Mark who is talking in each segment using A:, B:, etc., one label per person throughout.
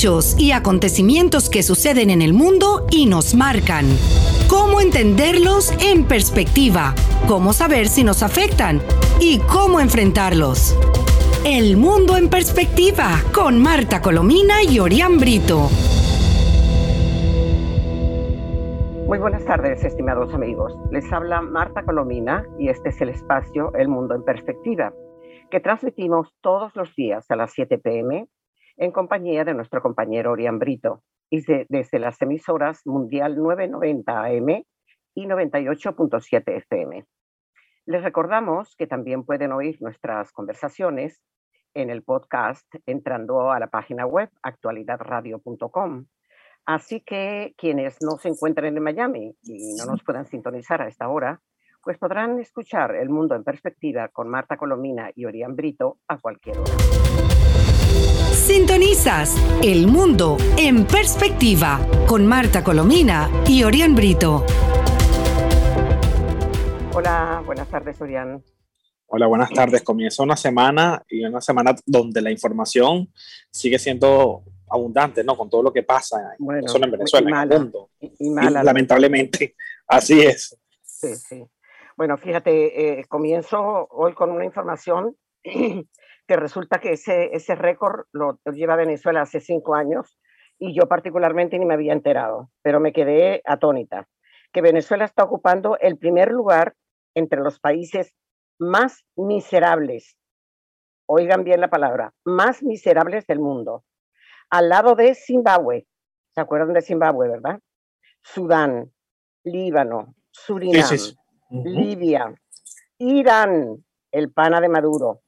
A: hechos y acontecimientos que suceden en el mundo y nos marcan. Cómo entenderlos en perspectiva, cómo saber si nos afectan y cómo enfrentarlos. El mundo en perspectiva con Marta Colomina y Orián Brito.
B: Muy buenas tardes, estimados amigos. Les habla Marta Colomina y este es el espacio El Mundo en Perspectiva, que transmitimos todos los días a las 7 pm en compañía de nuestro compañero Orián Brito y desde las emisoras Mundial 990 AM y 98.7 FM. Les recordamos que también pueden oír nuestras conversaciones en el podcast entrando a la página web actualidadradio.com Así que quienes no se encuentren en Miami y no nos puedan sintonizar a esta hora, pues podrán escuchar El Mundo en Perspectiva con Marta Colomina y Orián Brito a cualquier hora.
A: Sintonizas El Mundo en Perspectiva con Marta Colomina y Orián Brito.
B: Hola, buenas tardes, Orián.
C: Hola, buenas tardes. Comienza una semana y una semana donde la información sigue siendo abundante, ¿no? Con todo lo que pasa, no solo en Venezuela, en el mundo. Y, lamentablemente, así es.
B: Sí, sí. Bueno, fíjate, eh, comienzo hoy con una información que resulta que ese, ese récord lo lleva Venezuela hace cinco años y yo particularmente ni me había enterado, pero me quedé atónita, que Venezuela está ocupando el primer lugar entre los países más miserables, oigan bien la palabra, más miserables del mundo al lado de Zimbabue. ¿Se acuerdan de Zimbabue, verdad? Sudán, Líbano, Surinam, Libia, Irán, el pana de Maduro,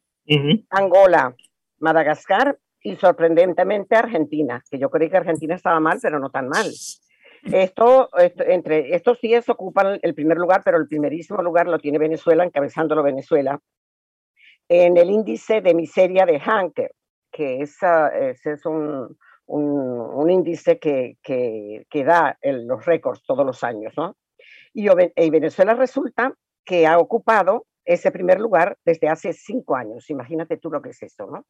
B: Angola, Madagascar y sorprendentemente Argentina, que yo creí que Argentina estaba mal, pero no tan mal. Esto, entre estos 10 ocupan el primer lugar, pero el primerísimo lugar lo tiene Venezuela, encabezándolo Venezuela, en el índice de miseria de Hanker, que esa, ese es un, un, índice que, que, da los récords todos los años, ¿no? Y, Venezuela resulta que ha ocupado ese primer lugar desde hace cinco años. Imagínate tú lo que es eso, ¿no?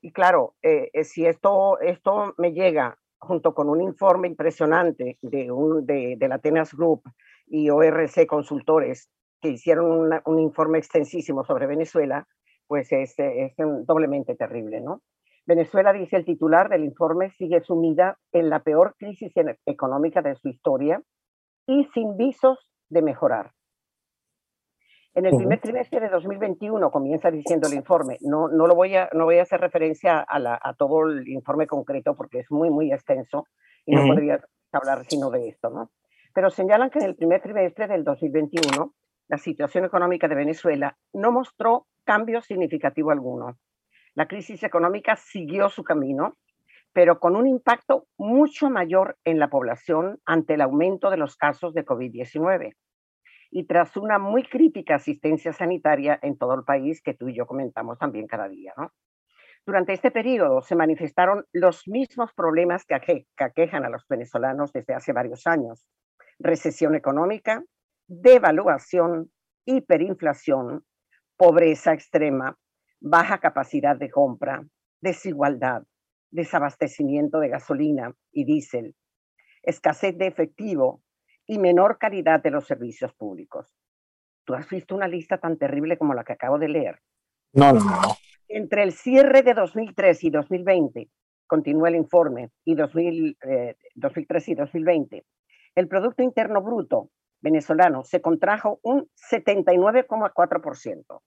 B: Y claro, eh, eh, si esto, esto me llega junto con un informe impresionante de, un, de, la Atenas Group y ORC Consultores, que hicieron un informe extensísimo sobre Venezuela, pues es, es doblemente terrible, ¿no? Venezuela, dice el titular del informe, sigue sumida en la peor crisis económica de su historia y sin visos de mejorar. En el primer trimestre de 2021, comienza diciendo el informe, no, no, lo voy, a, no voy a hacer referencia a, todo el informe concreto porque es muy, muy extenso y no podría hablar sino de esto, ¿no? Pero señalan que en el primer trimestre del 2021, la situación económica de Venezuela no mostró cambio significativo alguno. La crisis económica siguió su camino, pero con un impacto mucho mayor en la población ante el aumento de los casos de COVID-19 y tras una muy crítica asistencia sanitaria en todo el país que tú y yo comentamos también cada día. Durante este periodo se manifestaron los mismos problemas que, que aquejan a los venezolanos desde hace varios años. Recesión económica, devaluación, hiperinflación, pobreza extrema, baja capacidad de compra, desigualdad, desabastecimiento de gasolina y diésel, escasez de efectivo y menor calidad de los servicios públicos. ¿Tú has visto una lista tan terrible como la que acabo de leer?
C: No, no, no.
B: Entre el cierre de 2003 y 2020, continúa el informe, y 2003 eh, y 2020, el Producto Interno Bruto venezolano se contrajo un 79,4%.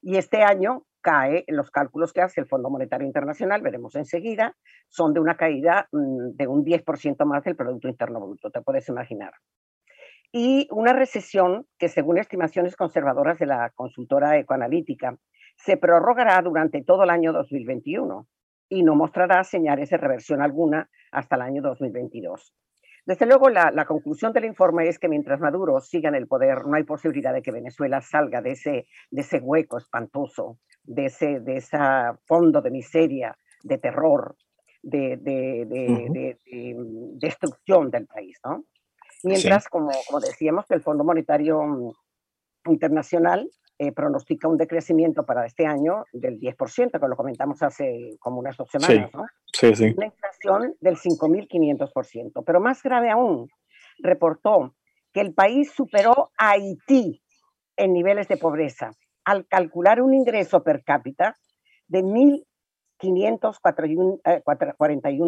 B: Y este año cae, los cálculos que hace el Fondo Monetario Internacional, veremos enseguida, son de una caída mm, de un 10% más del Producto Interno Bruto, te puedes imaginar. Y una recesión que, según estimaciones conservadoras de la consultora ecoanalítica, se prorrogará durante todo el año 2021 y no mostrará señales de reversión alguna hasta el año 2022. Desde luego, la, conclusión del informe es que mientras Maduro siga en el poder, no hay posibilidad de que Venezuela salga de ese, de ese hueco espantoso, de ese de esa fondo de miseria, de terror, de, de, destrucción del país. ¿no? Mientras, como, como decíamos, que el Fondo Monetario Internacional eh, pronostica un decrecimiento para este año del 10%, que lo comentamos hace como unas dos semanas, ¿no?
C: Sí, sí.
B: Una reducción del 5.500%. Pero más grave aún, reportó que el país superó a Haití en niveles de pobreza al calcular un ingreso per cápita de 1.541 eh,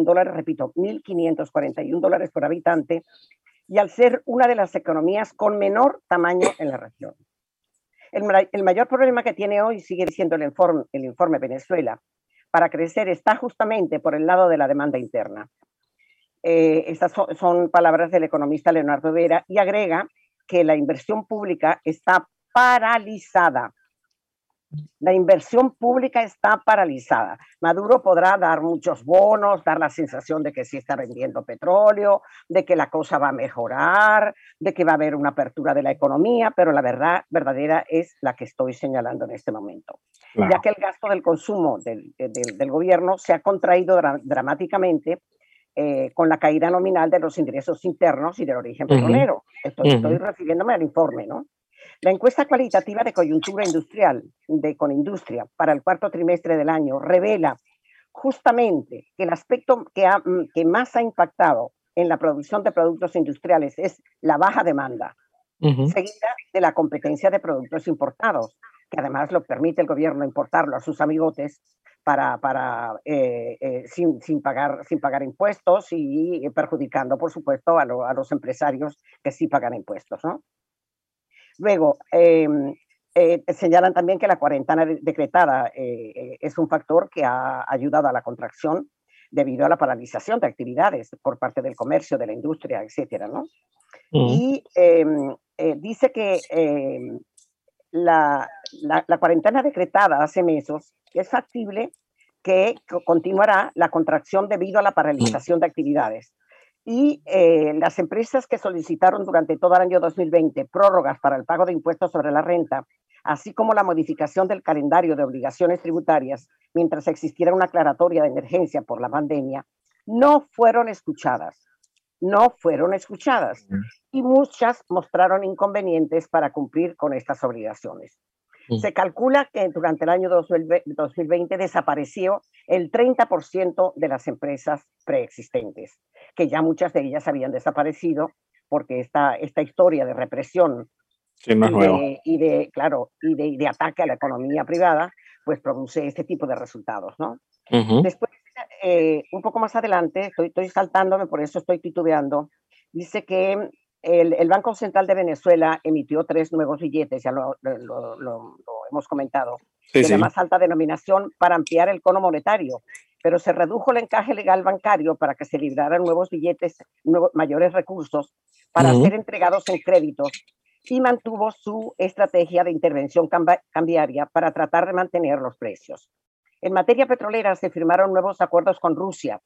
B: dólares, repito, 1.541 dólares por habitante, y al ser una de las economías con menor tamaño en la región. El, mayor problema que tiene hoy, sigue diciendo el informe, el informe Venezuela, para crecer está justamente por el lado de la demanda interna. Eh, estas son, palabras del economista Leonardo Vera y agrega que la inversión pública está paralizada la inversión pública está paralizada. Maduro podrá dar muchos bonos, dar la sensación de que sí está vendiendo petróleo, de que la cosa va a mejorar, de que va a haber una apertura de la economía, pero la verdad verdadera es la que estoy señalando en este momento. Ya que el gasto del consumo del, gobierno se ha contraído dramáticamente eh, con la caída nominal de los ingresos internos y del origen petrolero. estoy refiriéndome al informe, ¿no? La encuesta cualitativa de coyuntura industrial de Conindustria para el cuarto trimestre del año revela justamente que el aspecto que, mm, que más ha impactado en la producción de productos industriales es la baja demanda, seguida de la competencia de productos importados, que además lo permite el gobierno importarlo a sus amigotes para, para eh, eh, sin, sin, pagar, sin pagar impuestos y perjudicando, por supuesto, a, a los empresarios que sí pagan impuestos. ¿no? Luego, em, eh, señalan también que la cuarentena decretada eh, eh, es un factor que ha ayudado a la contracción debido a la paralización de actividades por parte del comercio, de la industria, etcétera, ¿no? Y em, dice que em, la, la, la, cuarentena decretada hace meses es factible que continuará la contracción debido a la paralización de actividades y eh, las empresas que solicitaron durante todo el año 2020 prórrogas para el pago de impuestos sobre la renta, así como la modificación del calendario de obligaciones tributarias mientras existiera una aclaratoria de emergencia por la pandemia, no fueron escuchadas. No fueron escuchadas y muchas mostraron inconvenientes para cumplir con estas obligaciones. Se calcula que durante el año 2020 desapareció el 30% de las empresas preexistentes que ya muchas de ellas habían desaparecido porque esta, esta historia de represión y, de, claro, y de, de, ataque a la economía privada, pues produce este tipo de resultados, ¿no? Después, eh, un poco más adelante, estoy, estoy saltándome, por eso estoy titubeando, dice que el, el, Banco Central de Venezuela emitió tres nuevos billetes, ya lo, lo, lo, hemos comentado, de la más alta denominación para ampliar el cono monetario pero se redujo el encaje legal bancario para que se libraran nuevos billetes, nuevos, mayores recursos para ser entregados en créditos y mantuvo su estrategia de intervención cambiaria para tratar de mantener los precios. En materia petrolera se firmaron nuevos acuerdos con Rusia.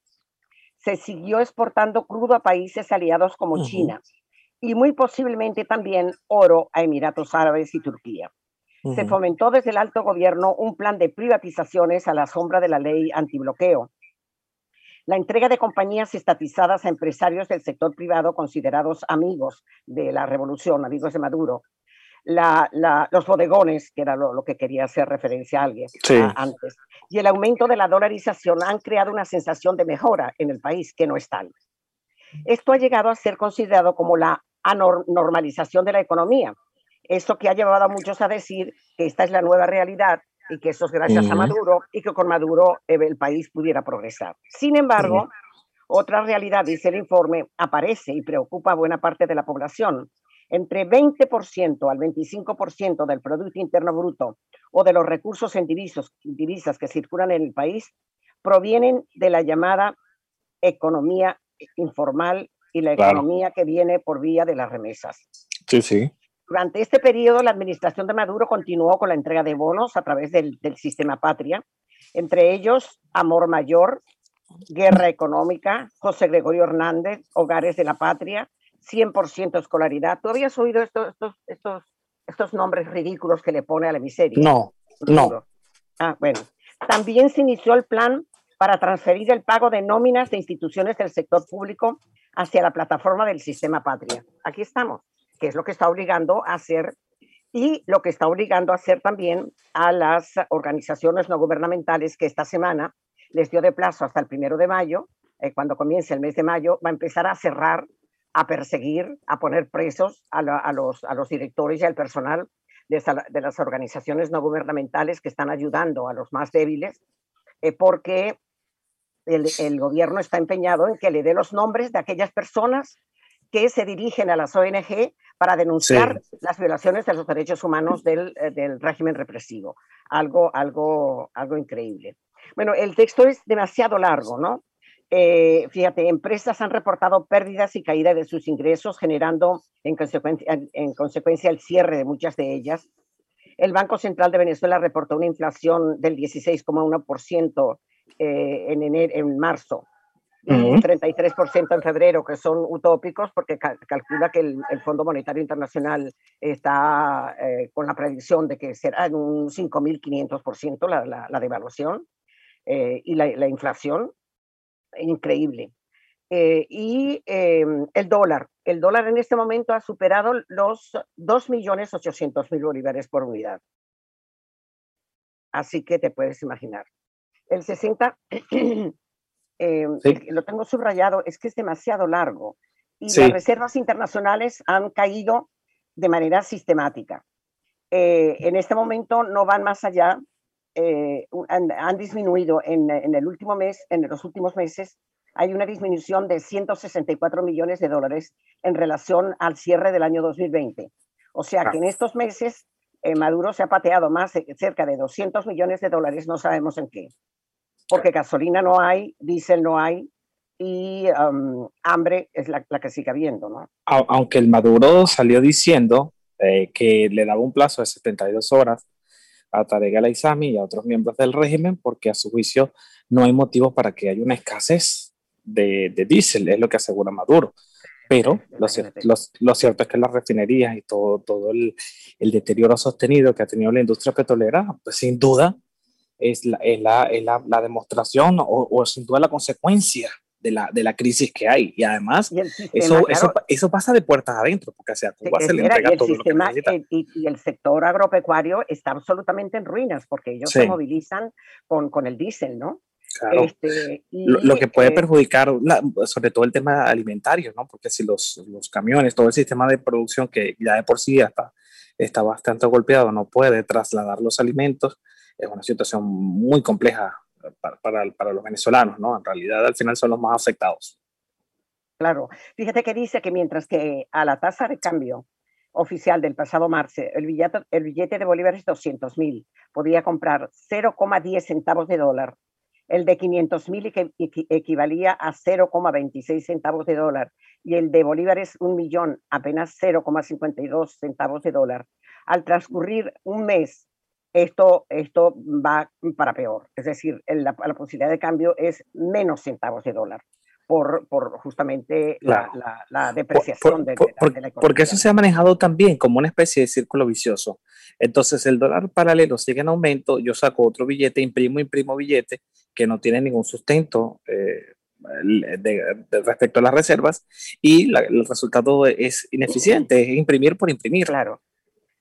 B: Se siguió exportando crudo a países aliados como China y muy posiblemente también oro a Emiratos Árabes y Turquía se fomentó desde el alto gobierno un plan de privatizaciones a la sombra de la ley antibloqueo. La entrega de compañías estatizadas a empresarios del sector privado considerados amigos de la revolución, amigos de Maduro. los bodegones, que era lo, que quería hacer referencia a alguien antes, y el aumento de la dolarización han creado una sensación de mejora en el país que no es tal. Esto ha llegado a ser considerado como la anormalización de la economía, esto que ha llevado a muchos a decir que esta es la nueva realidad y que eso es gracias a Maduro y que con Maduro eh, el país pudiera progresar. Sin embargo, otra realidad, dice el informe, aparece y preocupa a buena parte de la población. Entre 20% al 25% del Producto Interno Bruto o de los recursos en divisas que circulan en el país provienen de la llamada economía informal y la economía que viene por vía de las remesas.
C: Sí, sí.
B: Durante este periodo, la administración de Maduro continuó con la entrega de bonos a través del, sistema Patria, entre ellos Amor Mayor, Guerra Económica, José Gregorio Hernández, Hogares de la Patria, 100% escolaridad. ¿Tú habías oído estos, estos, estos, estos nombres ridículos que le pone a la miseria?
C: No, no.
B: Ah, bueno. También se inició el plan para transferir el pago de nóminas de instituciones del sector público hacia la plataforma del sistema Patria. Aquí estamos que es lo que está obligando a hacer y lo que está obligando a hacer también a las organizaciones no gubernamentales que esta semana les dio de plazo hasta el primero de mayo eh, cuando comience el mes de mayo, va a empezar a cerrar, a perseguir, a poner presos a, los, directores y al personal de, de, las organizaciones no gubernamentales que están ayudando a los más débiles, eh, porque el, el, gobierno está empeñado en que le dé los nombres de aquellas personas que se dirigen a las ONG para denunciar las violaciones de los derechos humanos del, eh, del, régimen represivo. Algo, algo, algo increíble. Bueno, el texto es demasiado largo, ¿no? Eh, fíjate, empresas han reportado pérdidas y caída de sus ingresos, generando en consecuencia, en consecuencia el cierre de muchas de ellas. El Banco Central de Venezuela reportó una inflación del 16,1% eh, en, en marzo, un 33% en febrero, que son utópicos porque calcula que el, Fondo Monetario Internacional está eh, con la predicción de que será en un 5.500% la, la, la, devaluación eh, y la, la, inflación. Increíble. Eh, y em, el dólar. El dólar en este momento ha superado los 2.800.000 bolívares por unidad. Así que te puedes imaginar. El 60 Eh, lo tengo subrayado, es que es demasiado largo. Y las reservas internacionales han caído de manera sistemática. Eh, en este momento no van más allá, eh, han, disminuido en, en, el último mes, en los últimos meses, hay una disminución de 164 millones de dólares en relación al cierre del año 2020. O sea que ah. en estos meses Maduro se ha pateado más, cerca de 200 millones de dólares, no sabemos en qué porque gasolina no hay, diésel no hay y hambre es la, que sigue habiendo, ¿no?
C: Aunque el Maduro salió diciendo eh, que le daba un plazo de 72 horas a Tarek al-Aizami y a otros miembros del régimen porque a su juicio no hay motivos para que haya una escasez de, de diésel, es lo que asegura Maduro. Pero lo cierto, lo, cierto, es que las refinerías y todo, todo el, el, deterioro sostenido que ha tenido la industria petrolera, pues sin duda es la, es la, es la, demostración o, o, sin duda la consecuencia de la, de la crisis que hay. Y además, eso, eso, eso, pasa de puertas adentro, porque a Cuba se, le entrega todo lo que
B: y, el sector agropecuario está absolutamente en ruinas, porque ellos se movilizan con, con el diésel, ¿no?
C: Claro. Este, lo, que puede eh, perjudicar, sobre todo el tema alimentario, ¿no? Porque si los, los, camiones, todo el sistema de producción que ya de por sí está, está bastante golpeado, no puede trasladar los alimentos, es una situación muy compleja para, para, para, los venezolanos, ¿no? En realidad, al final son los más afectados.
B: Claro. Fíjate que dice que mientras que a la tasa de cambio oficial del pasado marzo, el billete, el billete de Bolívar es 200 mil, podía comprar 0,10 centavos de dólar. El de 500 mil equivalía a 0,26 centavos de dólar y el de Bolívar es un millón, apenas 0,52 centavos de dólar. Al transcurrir un mes esto, esto va para peor. Es decir, la, la posibilidad de cambio es menos centavos de dólar. Por, por, justamente la, la, depreciación de, la,
C: economía. Porque eso se ha manejado también como una especie de círculo vicioso. Entonces el dólar paralelo sigue en aumento, yo saco otro billete, imprimo, imprimo billete que no tiene ningún sustento eh, respecto a las reservas y el resultado es ineficiente, es imprimir por imprimir.
B: Claro.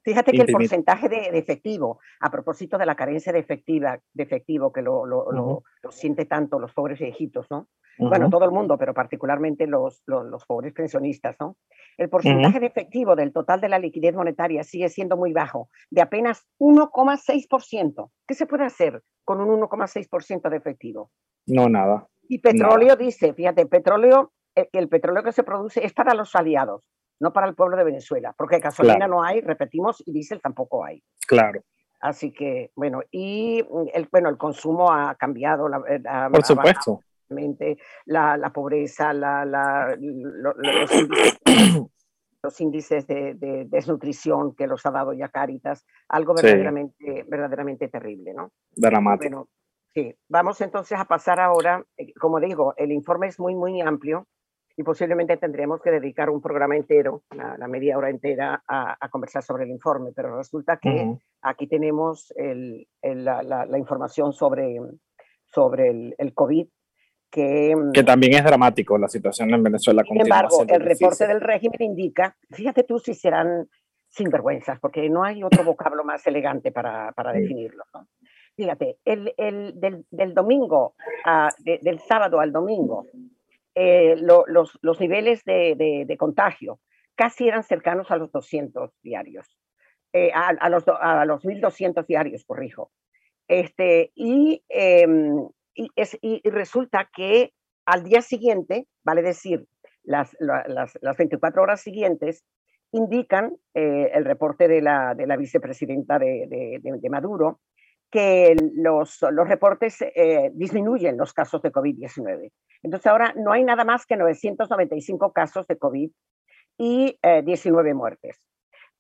B: Fíjate que el porcentaje de, efectivo, a propósito de la carencia de, efectiva, de efectivo que lo, lo, lo, siente tanto los pobres viejitos, ¿no? Bueno, todo el mundo, pero particularmente los, los, pobres pensionistas, ¿no? El porcentaje de efectivo del total de la liquidez monetaria sigue siendo muy bajo, de apenas 1,6%. ¿Qué se puede hacer con un 1,6% de efectivo?
C: No, nada.
B: Y petróleo dice, fíjate, petróleo, el, el petróleo que se produce es para los aliados no para el pueblo de Venezuela, porque gasolina no hay, repetimos, y diésel tampoco hay.
C: Claro.
B: Así que, bueno, y el, bueno, el consumo ha cambiado. La,
C: eh, Por supuesto.
B: La, la pobreza, la, los, índices, de, desnutrición que los ha dado ya Caritas, algo verdaderamente, verdaderamente terrible, ¿no?
C: Dramático.
B: Bueno, sí, vamos entonces a pasar ahora, eh, como digo, el informe es muy, muy amplio y posiblemente tendremos que dedicar un programa entero, la, media hora entera, a, conversar sobre el informe, pero resulta que aquí tenemos el, la, la, información sobre, sobre el, el COVID. Que,
C: que, también es dramático la situación en Venezuela.
B: Sin embargo, el reporte del régimen indica, fíjate tú si serán sinvergüenzas, porque no hay otro vocablo más elegante para, para definirlo. Fíjate, el, el, del, del domingo, a, del sábado al domingo, eh, los, los, niveles de, de, contagio casi eran cercanos a los 200 diarios, eh, a, los, a los 1.200 diarios, corrijo. Este, y, em, y, es, y, resulta que al día siguiente, vale decir, las, las, las 24 horas siguientes, indican eh, el reporte de la, de la vicepresidenta de, de, de Maduro, que los, los reportes eh, disminuyen los casos de COVID-19. Entonces ahora no hay nada más que 995 casos de COVID y 19 eh, muertes.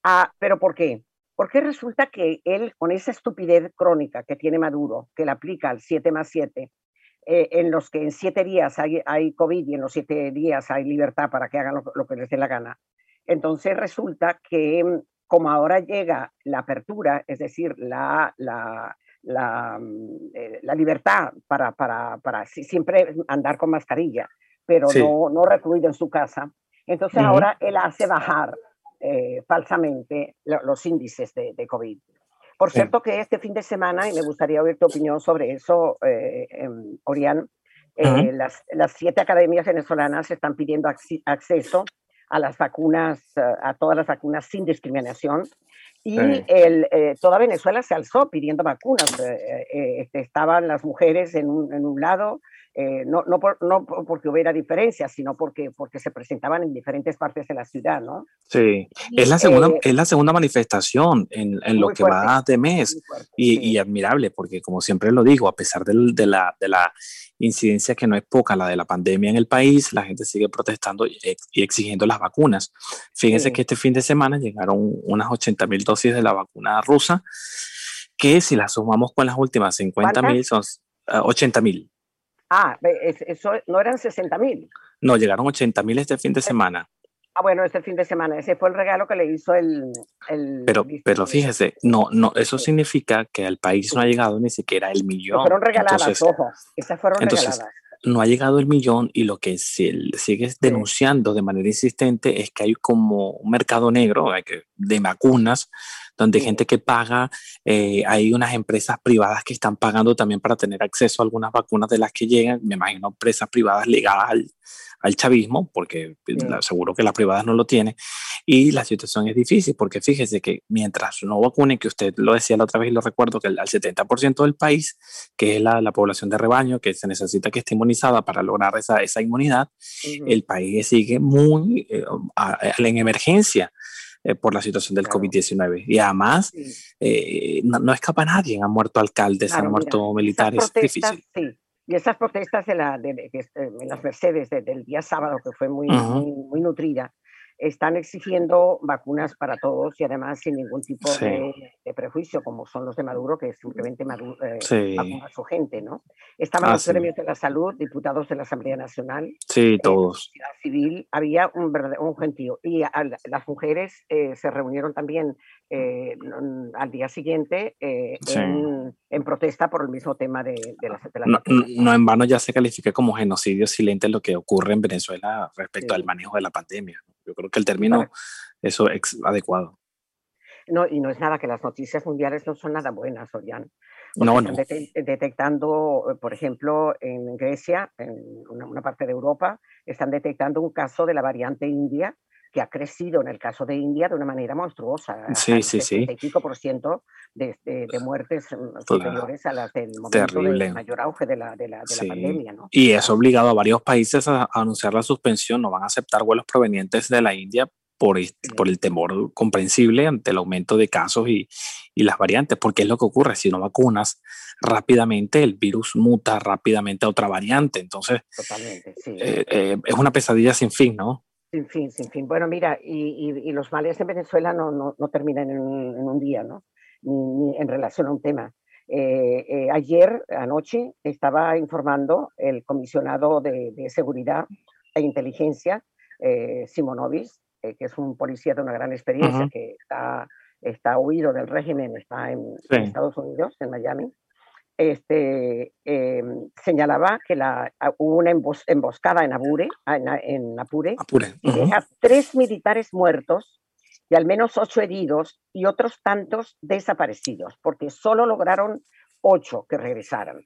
B: Ah, ¿Pero por qué? Porque resulta que él, con esa estupidez crónica que tiene Maduro, que le aplica al 7 más 7, eh, en los que en 7 días hay, hay, COVID y en los 7 días hay libertad para que hagan lo, lo que les dé la gana, entonces resulta que como ahora llega la apertura, es decir, la, la, la, mm, eh, la libertad para, para, para, siempre andar con mascarilla, pero no, no recluido en su casa. Entonces ahora él hace bajar eh, falsamente los índices de, de COVID. Por cierto que este fin de semana, y me gustaría oír tu opinión sobre eso, eh, em, Orián, eh, las, las, siete academias venezolanas están pidiendo acceso a las vacunas, a todas las vacunas sin discriminación y el, eh, toda Venezuela se alzó pidiendo vacunas. Eh, eh, este, estaban las mujeres en un, en un lado, no, no, por, no, porque hubiera diferencias, sino porque, porque se presentaban en diferentes partes de la ciudad, ¿no?
C: Sí, es, la segunda, es la segunda manifestación en, en lo que va de mes y, y, admirable, porque como siempre lo digo, a pesar del, de, la, de la incidencia que no es poca, la de la pandemia en el país, la gente sigue protestando y, exigiendo las vacunas. Fíjense que este fin de semana llegaron unas 80 mil dosis de la vacuna rusa, que si las sumamos con las últimas 50 mil son 80 ah, mil.
B: Ah, eso no eran 60 mil.
C: No, llegaron 80 mil este fin de semana.
B: Ah, bueno, este fin de semana. Ese fue el regalo que le hizo el. el
C: pero, pero fíjese, no, no, eso significa que al país no ha llegado ni siquiera el millón.
B: fueron regaladas, entonces, ojo. Estas fueron entonces, regaladas.
C: No ha llegado el millón y lo que se sigue denunciando de manera insistente es que hay como un mercado negro de vacunas donde hay gente que paga, eh, hay unas empresas privadas que están pagando también para tener acceso a algunas vacunas de las que llegan, me imagino empresas privadas ligadas al, al chavismo, porque pues, seguro que las privadas no lo tienen, y la situación es difícil, porque fíjese que mientras no vacunen, que usted lo decía la otra vez y lo recuerdo, que al 70% del país, que es la, la, población de rebaño, que se necesita que esté inmunizada para lograr esa, esa inmunidad, el país sigue muy eh, en emergencia. Eh, por la situación del COVID-19. Y además, eh, no, escapa nadie, han muerto alcaldes, han muerto militares, es difícil.
B: Sí. Y esas protestas de, la, de, en las Mercedes del día sábado, que fue muy, muy, muy, nutrida, están exigiendo vacunas para todos y además sin ningún tipo de, prejuicio, como son los de Maduro, que simplemente Maduro, eh, a su gente, ¿no? Estaban ah, los premios de la salud, diputados de la Asamblea Nacional.
C: Sí, todos.
B: La civil, había un, un gentío. Y las mujeres eh, se reunieron también eh, al día siguiente eh, en, protesta por el mismo tema de, de la,
C: no, no, en vano ya se califica como genocidio silente lo que ocurre en Venezuela respecto al manejo de la pandemia. Yo creo que el término eso es adecuado.
B: No, y no es nada que las noticias mundiales no son nada buenas, Orián. No, no. Están detectando, por ejemplo, en Grecia, en una, parte de Europa, están detectando un caso de la variante india que ha crecido en el caso de India de una manera monstruosa.
C: Sí, sí, sí.
B: El por ciento de, de, muertes mm, superiores a las del momento del mayor auge de la, de la, de la pandemia. ¿no?
C: Y es obligado a varios países a, anunciar la suspensión, no van a aceptar vuelos provenientes de la India por, por el temor comprensible ante el aumento de casos y, y, las variantes, porque es lo que ocurre, si no vacunas rápidamente, el virus muta rápidamente a otra variante, entonces
B: sí.
C: Eh, eh, es una pesadilla sin fin, ¿no?
B: Sin fin, sin fin. Bueno, mira, y, y, los males en Venezuela no, no, no terminan en un, en un, día, ¿no? Ni, en relación a un tema. Eh, eh, ayer, anoche, estaba informando el comisionado de, de Seguridad e Inteligencia, eh, Simonovis, eh, que es un policía de una gran experiencia, uh -huh. que está, está huido del régimen, está en, sí. en Estados Unidos, en Miami, este, eh, señalaba que la, ah, hubo una embos, emboscada en Apure, ah, en, en Apure,
C: Apure.
B: Uh -huh. deja tres militares muertos y al menos ocho heridos y otros tantos desaparecidos, porque solo lograron ocho que regresaran.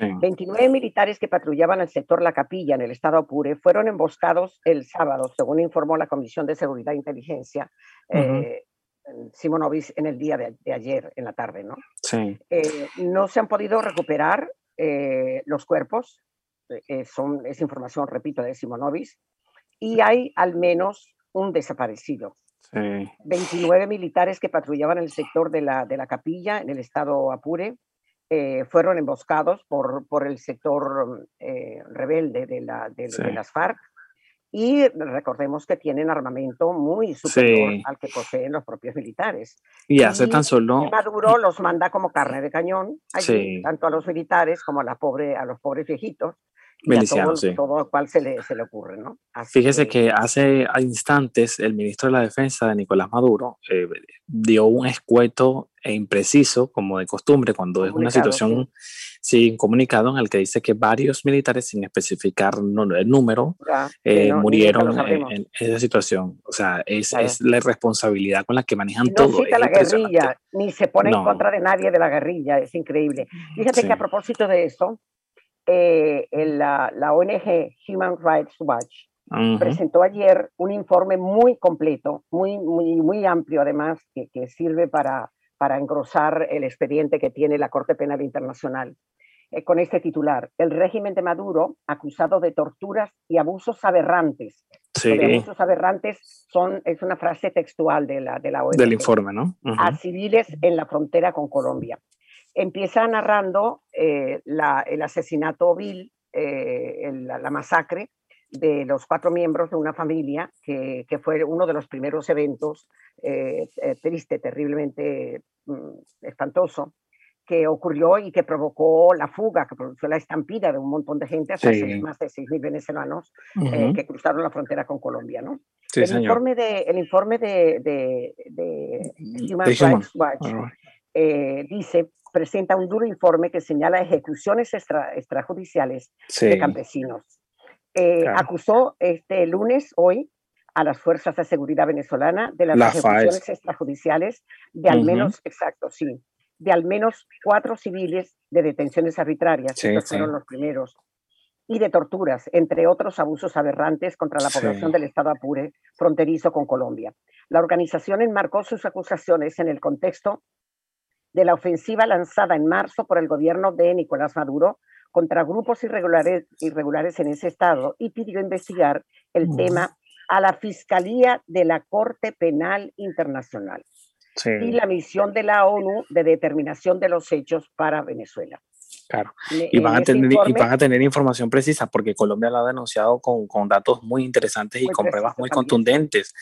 B: 29 militares que patrullaban el sector La Capilla en el estado Apure fueron emboscados el sábado, según informó la Comisión de Seguridad e Inteligencia, eh, Simonovis, en el día de, ayer, en la tarde. ¿no?
C: Sí.
B: Eh, no se han podido recuperar eh, los cuerpos, son, es información, repito, de Simonovis, y hay al menos un desaparecido. 29 militares que patrullaban el sector de la, de la capilla en el estado Apure eh, fueron emboscados por, por el sector eh, rebelde de, la, de, las FARC. Y recordemos que tienen armamento muy superior al que poseen los propios militares.
C: Y hace tan solo.
B: Maduro los manda como carne de cañón, tanto a los militares como a, la pobre, a los pobres viejitos
C: miliciano,
B: todo, todo cual se le, se le ocurre, ¿no?
C: Fíjese que... hace instantes el ministro de la Defensa de Nicolás Maduro eh, dio un escueto e impreciso, como de costumbre, cuando es una situación sin comunicado, en el que dice que varios militares, sin especificar el número, eh, murieron en, esa situación. O sea, es, es, la responsabilidad con la que manejan
B: no
C: todo.
B: Cita la guerrilla, ni se pone en contra de nadie de la guerrilla, es increíble. Fíjate que a propósito de eso, eh, la, la, ONG Human Rights Watch presentó ayer un informe muy completo, muy, muy, muy amplio además, que, que, sirve para, para engrosar el expediente que tiene la Corte Penal Internacional. Eh, con este titular, el régimen de Maduro acusado de torturas y abusos aberrantes.
C: Sí.
B: abusos aberrantes son, es una frase textual de la, de la ONG.
C: Del informe, ¿no?
B: A civiles en la frontera con Colombia empieza narrando eh, el asesinato vil, eh, la, masacre de los cuatro miembros de una familia, que, fue uno de los primeros eventos eh, triste, terriblemente mm, espantoso, que ocurrió y que provocó la fuga, que produjo la estampida de un montón de gente, hasta más de 6.000 venezolanos que cruzaron la frontera con Colombia. ¿no? el, informe de, el informe de, Human Rights Watch dice presenta un duro informe que señala ejecuciones extrajudiciales de campesinos. Eh, acusó este lunes, hoy, a las fuerzas de seguridad venezolana de las ejecuciones extrajudiciales de al menos, exacto, sí, de al menos cuatro civiles de detenciones arbitrarias, estos fueron los primeros, y de torturas, entre otros abusos aberrantes contra la población del Estado Apure, fronterizo con Colombia. La organización enmarcó sus acusaciones en el contexto de la ofensiva lanzada en marzo por el gobierno de Nicolás Maduro contra grupos irregulares, irregulares en ese estado y pidió investigar el tema a la Fiscalía de la Corte Penal Internacional y la misión de la ONU de determinación de los hechos para Venezuela.
C: Claro, y van, a tener, y van a tener información precisa porque Colombia lo ha denunciado con, con datos muy interesantes y con pruebas muy contundentes.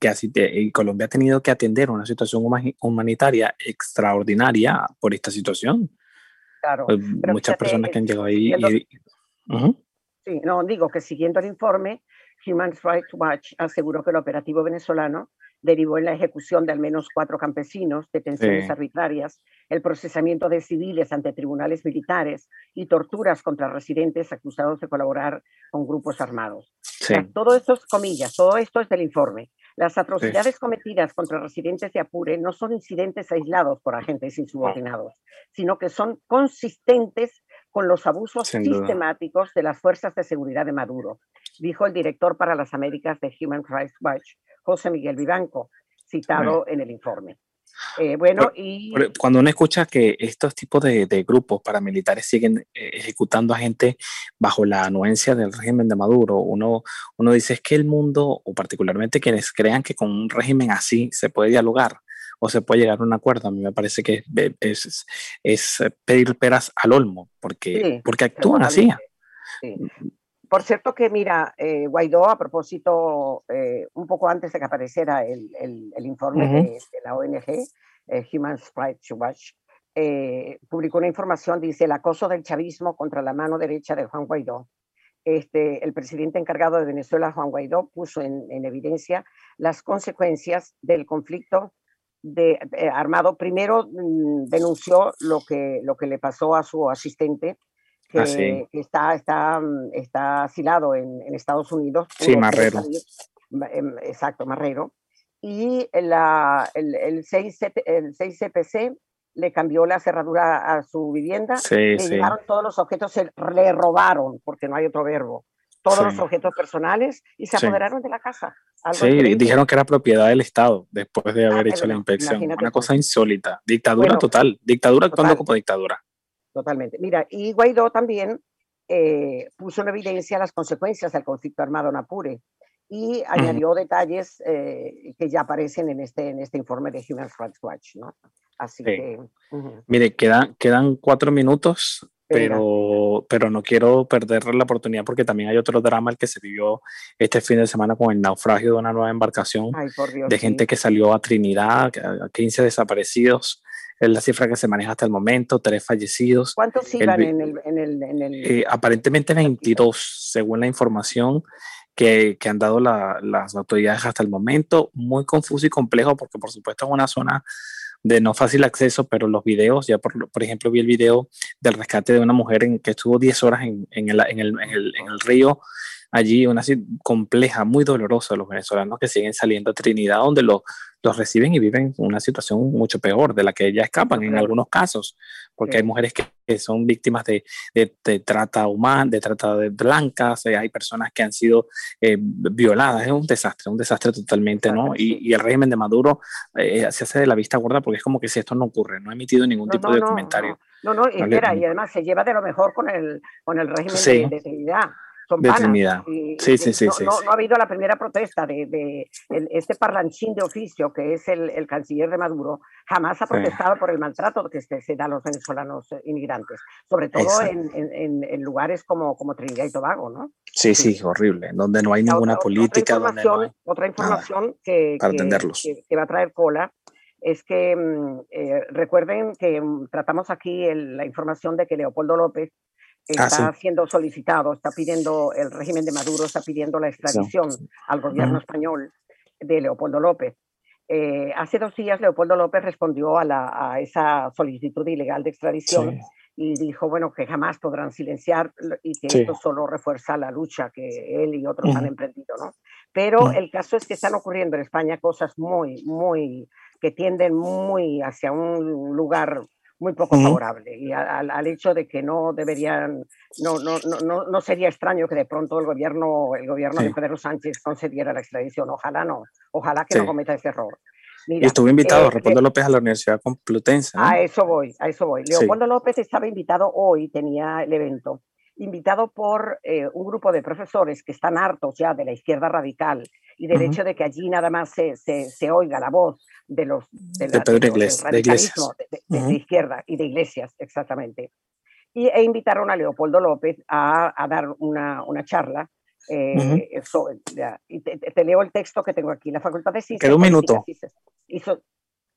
C: Que así y Colombia ha tenido que atender una situación humanitaria extraordinaria por esta situación.
B: Claro.
C: Pues, muchas personas que han llegado ahí.
B: Sí, no, digo que siguiendo el informe, Human Rights Watch aseguró que el operativo venezolano derivó en la ejecución de al menos cuatro campesinos, detenciones arbitrarias, el procesamiento de civiles ante tribunales militares y torturas contra residentes acusados de colaborar con grupos armados. todo esto es comillas, todo esto es del informe. Las atrocidades cometidas contra residentes de Apure no son incidentes aislados por agentes insubordinados, sino que son consistentes con los abusos sistemáticos de las fuerzas de seguridad de Maduro, dijo el director para las Américas de Human Rights Watch, José Miguel Vivanco, citado en el informe. Eh, bueno, y...
C: Cuando uno escucha que estos tipos de, grupos paramilitares siguen eh, ejecutando a gente bajo la anuencia del régimen de Maduro, uno, uno dice es que el mundo, o particularmente quienes crean que con un régimen así se puede dialogar o se puede llegar a un acuerdo, a mí me parece que es, es, pedir peras al olmo, porque, porque actúan así. Sí.
B: Por cierto que, mira, eh, Guaidó, a propósito, eh, un poco antes de que apareciera el, el, informe de, la ONG, eh, Human Rights Watch, publicó una información, dice, el acoso del chavismo contra la mano derecha de Juan Guaidó. Este, el presidente encargado de Venezuela, Juan Guaidó, puso en, en evidencia las consecuencias del conflicto de, armado. Primero mm, denunció lo que, lo que le pasó a su asistente, Ah, que, está, está, mm, está asilado en, en Estados Unidos.
C: Sí, Marrero.
B: Em, exacto, Marrero. Y la, el, el, 6, el 6CPC le cambió la cerradura a su vivienda, le llevaron todos los objetos, se le robaron, porque no hay otro verbo, todos los objetos personales y se apoderaron de la casa.
C: sí, dijeron que era propiedad del Estado después de haber ah, hecho la inspección. Una cosa insólita. Dictadura total. Dictadura actuando como dictadura.
B: Totalmente. Mira, y Guaidó también eh, puso en evidencia las consecuencias del conflicto armado en Apure y añadió detalles eh, que ya aparecen en este, en este informe de Human Rights Watch. ¿no? Así que.
C: Mire, quedan, quedan cuatro minutos pero, pero no quiero perder la oportunidad porque también hay otro drama el que se vivió este fin de semana con el naufragio de una nueva embarcación de gente que salió a Trinidad, 15 desaparecidos. Es la cifra que se maneja hasta el momento, tres fallecidos.
B: ¿Cuántos iban en el...? En el, en el...
C: Eh, aparentemente 22, según la información que, que han dado las autoridades hasta el momento. Muy confuso y complejo porque por supuesto es una zona de no fácil acceso, pero los videos, ya por, por ejemplo vi el video del rescate de una mujer en, que estuvo 10 horas en, en, el, en, el, en, el, en el río allí, una compleja, muy dolorosa, los venezolanos que siguen saliendo a Trinidad, donde los, los reciben y viven una situación mucho peor de la que ya escapan en algunos casos, porque hay mujeres que, son víctimas de, de, trata humana, de trata de blancas, eh, hay personas que han sido eh, violadas, es un desastre, un desastre totalmente, ¿no? Y, y el régimen de Maduro eh, se hace de la vista gorda porque es como que si esto no ocurre, no ha emitido ningún tipo de comentario.
B: No, no, y, mira, y además se lleva de lo mejor con el, con el régimen de, de
C: de Trinidad. Sí, sí, sí,
B: no, no, ha habido la primera protesta de, de este parlanchín de oficio que es el, el, canciller de Maduro, jamás ha protestado por el maltrato que se, se, da a los venezolanos eh, inmigrantes, sobre todo en, en, en, lugares como, como Trinidad y Tobago, ¿no?
C: Sí, sí, horrible, donde no hay ninguna política.
B: Otra información, otra información que,
C: para
B: que, que, va a traer cola es que mm, eh, recuerden que mm, tratamos aquí la información de que Leopoldo López Ah, está siendo solicitado, está pidiendo, el régimen de Maduro está pidiendo la extradición al gobierno español de Leopoldo López. Eh, hace dos días Leopoldo López respondió a, la, a esa solicitud ilegal de extradición y dijo, bueno, que jamás podrán silenciar y que esto solo refuerza la lucha que él y otros han emprendido, ¿no? Pero el caso es que están ocurriendo en España cosas muy, muy, que tienden muy hacia un lugar muy poco favorable y al, hecho de que no deberían, no, no, no, no sería extraño que de pronto el gobierno, el gobierno de Pedro Sánchez concediera la extradición. Ojalá no, ojalá que no cometa ese error.
C: y estuvo invitado eh, Leopoldo López a la Universidad Complutense.
B: A eso voy, a eso voy. Leopoldo López estaba invitado hoy, tenía el evento, invitado por eh, un grupo de profesores que están hartos ya de la izquierda radical y del hecho de que allí nada más se, se, se oiga la voz de los
C: de, la, de,
B: de, izquierda y de iglesias, exactamente. Y, e invitaron a Leopoldo López a, a dar una, una charla. Eh, y te, leo el texto que tengo aquí. La Facultad de Ciencias.
C: Quedó un minuto.
B: Hizo,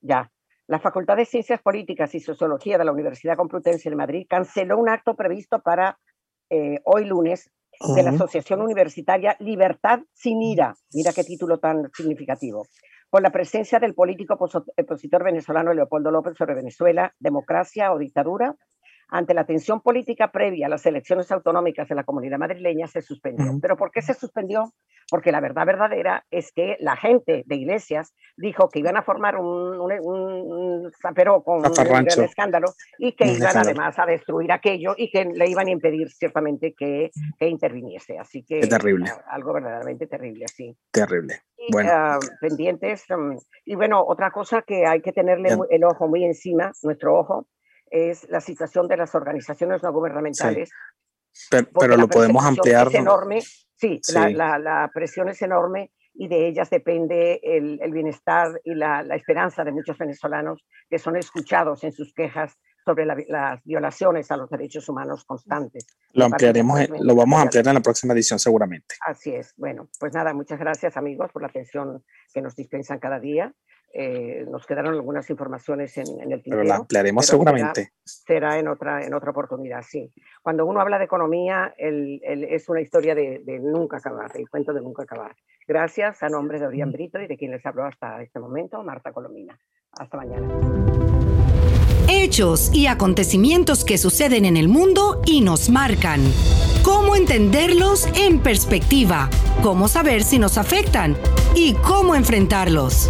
B: ya. La Facultad de Ciencias Políticas y Sociología de la Universidad Complutense de Madrid canceló un acto previsto para eh, hoy lunes de la Asociación Universitaria Libertad sin Ira. Mira qué título tan significativo con la presencia del político opositor venezolano Leopoldo López sobre Venezuela, democracia o dictadura, ante la tensión política previa a las elecciones autonómicas de la comunidad madrileña, se suspendió. ¿Pero por qué se suspendió? Porque la verdad verdadera es que la gente de Iglesias dijo que iban a formar un, un, con un gran escándalo y que iban además a destruir aquello y que le iban a impedir ciertamente que, que interviniese. Así que
C: terrible.
B: algo verdaderamente terrible, sí.
C: Terrible. bueno. Ah,
B: pendientes. Mm, y bueno, otra cosa que hay que tenerle el ojo muy encima, nuestro ojo, es la situación de las organizaciones no gubernamentales.
C: Pero, lo podemos ampliar.
B: Es enorme, sí, La, la, presión es enorme y de ellas depende el, el bienestar y la, la, esperanza de muchos venezolanos que son escuchados en sus quejas sobre las violaciones a los derechos humanos constantes.
C: Lo ampliaremos, lo vamos a ampliar en la próxima edición seguramente.
B: Así es. Bueno, pues nada, muchas gracias amigos por la atención que nos dispensan cada día eh, nos quedaron algunas informaciones en, el tintero.
C: Pero la ampliaremos seguramente.
B: Será, en, otra, en otra oportunidad, sí. Cuando uno habla de economía, el, es una historia de, nunca acabar, el cuento de nunca acabar. Gracias a nombre de Orián Brito y de quien les habló hasta este momento, Marta Colomina. Hasta mañana.
A: Hechos y acontecimientos que suceden en el mundo y nos marcan. ¿Cómo entenderlos en perspectiva? ¿Cómo saber si nos afectan? ¿Y cómo enfrentarlos?